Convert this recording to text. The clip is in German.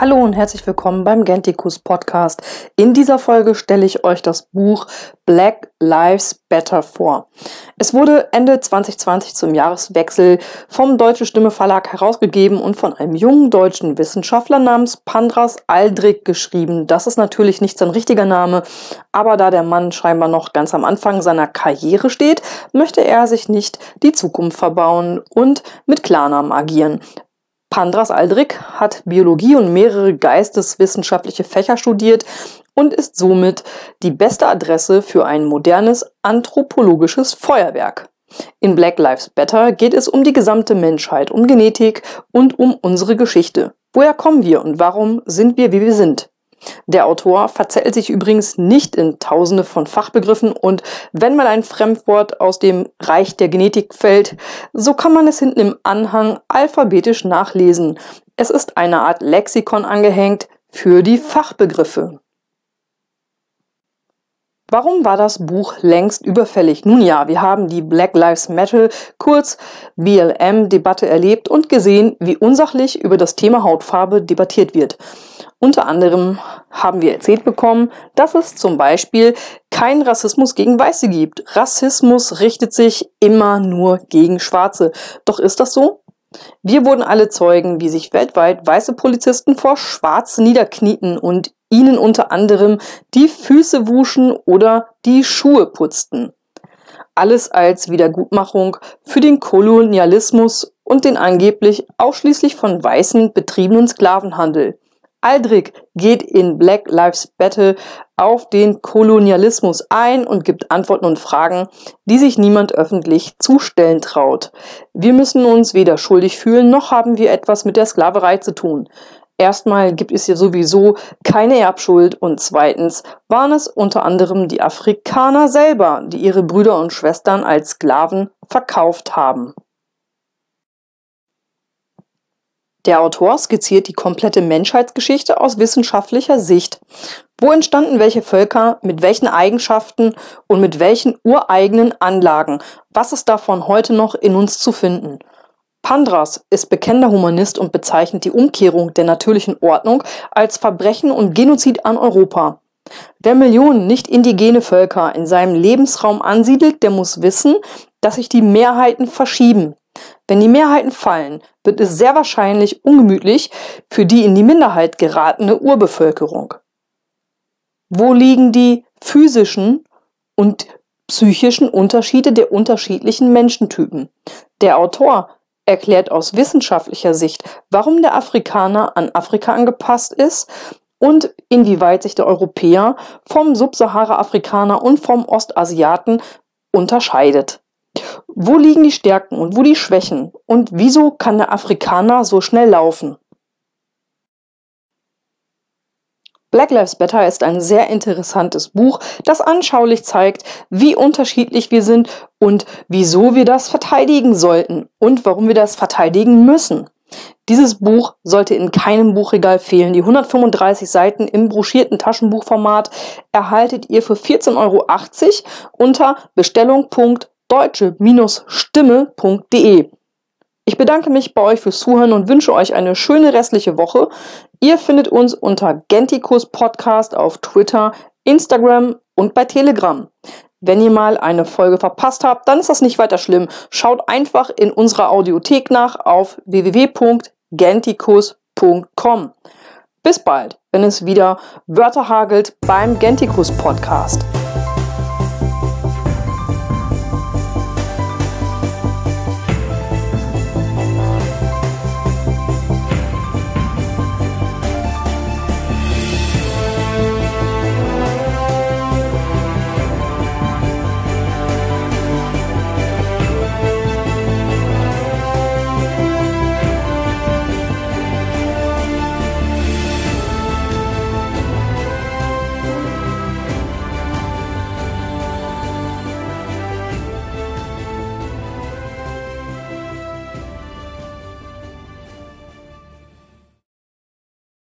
Hallo und herzlich willkommen beim Gentikus Podcast. In dieser Folge stelle ich euch das Buch Black Lives Better vor. Es wurde Ende 2020 zum Jahreswechsel vom Deutsche Stimme Verlag herausgegeben und von einem jungen deutschen Wissenschaftler namens Pandras Aldrich geschrieben. Das ist natürlich nicht sein richtiger Name, aber da der Mann scheinbar noch ganz am Anfang seiner Karriere steht, möchte er sich nicht die Zukunft verbauen und mit Klarnamen agieren. Pandras Aldrich hat Biologie und mehrere geisteswissenschaftliche Fächer studiert und ist somit die beste Adresse für ein modernes anthropologisches Feuerwerk. In Black Lives Better geht es um die gesamte Menschheit, um Genetik und um unsere Geschichte. Woher kommen wir und warum sind wir, wie wir sind? Der Autor verzettelt sich übrigens nicht in tausende von Fachbegriffen und wenn mal ein Fremdwort aus dem Reich der Genetik fällt, so kann man es hinten im Anhang alphabetisch nachlesen. Es ist eine Art Lexikon angehängt für die Fachbegriffe. Warum war das Buch längst überfällig? Nun ja, wir haben die Black Lives Matter, kurz BLM-Debatte erlebt und gesehen, wie unsachlich über das Thema Hautfarbe debattiert wird. Unter anderem haben wir erzählt bekommen, dass es zum Beispiel keinen Rassismus gegen Weiße gibt. Rassismus richtet sich immer nur gegen Schwarze. Doch ist das so? Wir wurden alle Zeugen, wie sich weltweit weiße Polizisten vor Schwarze niederknieten und ihnen unter anderem die Füße wuschen oder die Schuhe putzten. Alles als Wiedergutmachung für den Kolonialismus und den angeblich ausschließlich von Weißen betriebenen Sklavenhandel. Aldrich geht in Black Lives Battle auf den Kolonialismus ein und gibt Antworten und Fragen, die sich niemand öffentlich zustellen traut. Wir müssen uns weder schuldig fühlen, noch haben wir etwas mit der Sklaverei zu tun. Erstmal gibt es ja sowieso keine Erbschuld und zweitens waren es unter anderem die Afrikaner selber, die ihre Brüder und Schwestern als Sklaven verkauft haben. Der Autor skizziert die komplette Menschheitsgeschichte aus wissenschaftlicher Sicht. Wo entstanden welche Völker, mit welchen Eigenschaften und mit welchen ureigenen Anlagen? Was ist davon heute noch in uns zu finden? Pandras ist bekennender Humanist und bezeichnet die Umkehrung der natürlichen Ordnung als Verbrechen und Genozid an Europa. Wer Millionen nicht indigene Völker in seinem Lebensraum ansiedelt, der muss wissen, dass sich die Mehrheiten verschieben. Wenn die Mehrheiten fallen, wird es sehr wahrscheinlich ungemütlich für die in die Minderheit geratene Urbevölkerung. Wo liegen die physischen und psychischen Unterschiede der unterschiedlichen Menschentypen? Der Autor erklärt aus wissenschaftlicher Sicht, warum der Afrikaner an Afrika angepasst ist und inwieweit sich der Europäer vom Subsahara-Afrikaner und vom Ostasiaten unterscheidet. Wo liegen die Stärken und wo die Schwächen? Und wieso kann der Afrikaner so schnell laufen? Black Lives Better ist ein sehr interessantes Buch, das anschaulich zeigt, wie unterschiedlich wir sind und wieso wir das verteidigen sollten und warum wir das verteidigen müssen. Dieses Buch sollte in keinem Buchregal fehlen. Die 135 Seiten im broschierten Taschenbuchformat erhaltet ihr für 14,80 Euro unter bestellung.deutsche-stimme.de. Ich bedanke mich bei euch fürs Zuhören und wünsche euch eine schöne restliche Woche. Ihr findet uns unter Gentikus Podcast auf Twitter, Instagram und bei Telegram. Wenn ihr mal eine Folge verpasst habt, dann ist das nicht weiter schlimm. Schaut einfach in unserer Audiothek nach auf www.gentikus.com. Bis bald, wenn es wieder Wörter hagelt beim Gentikus Podcast.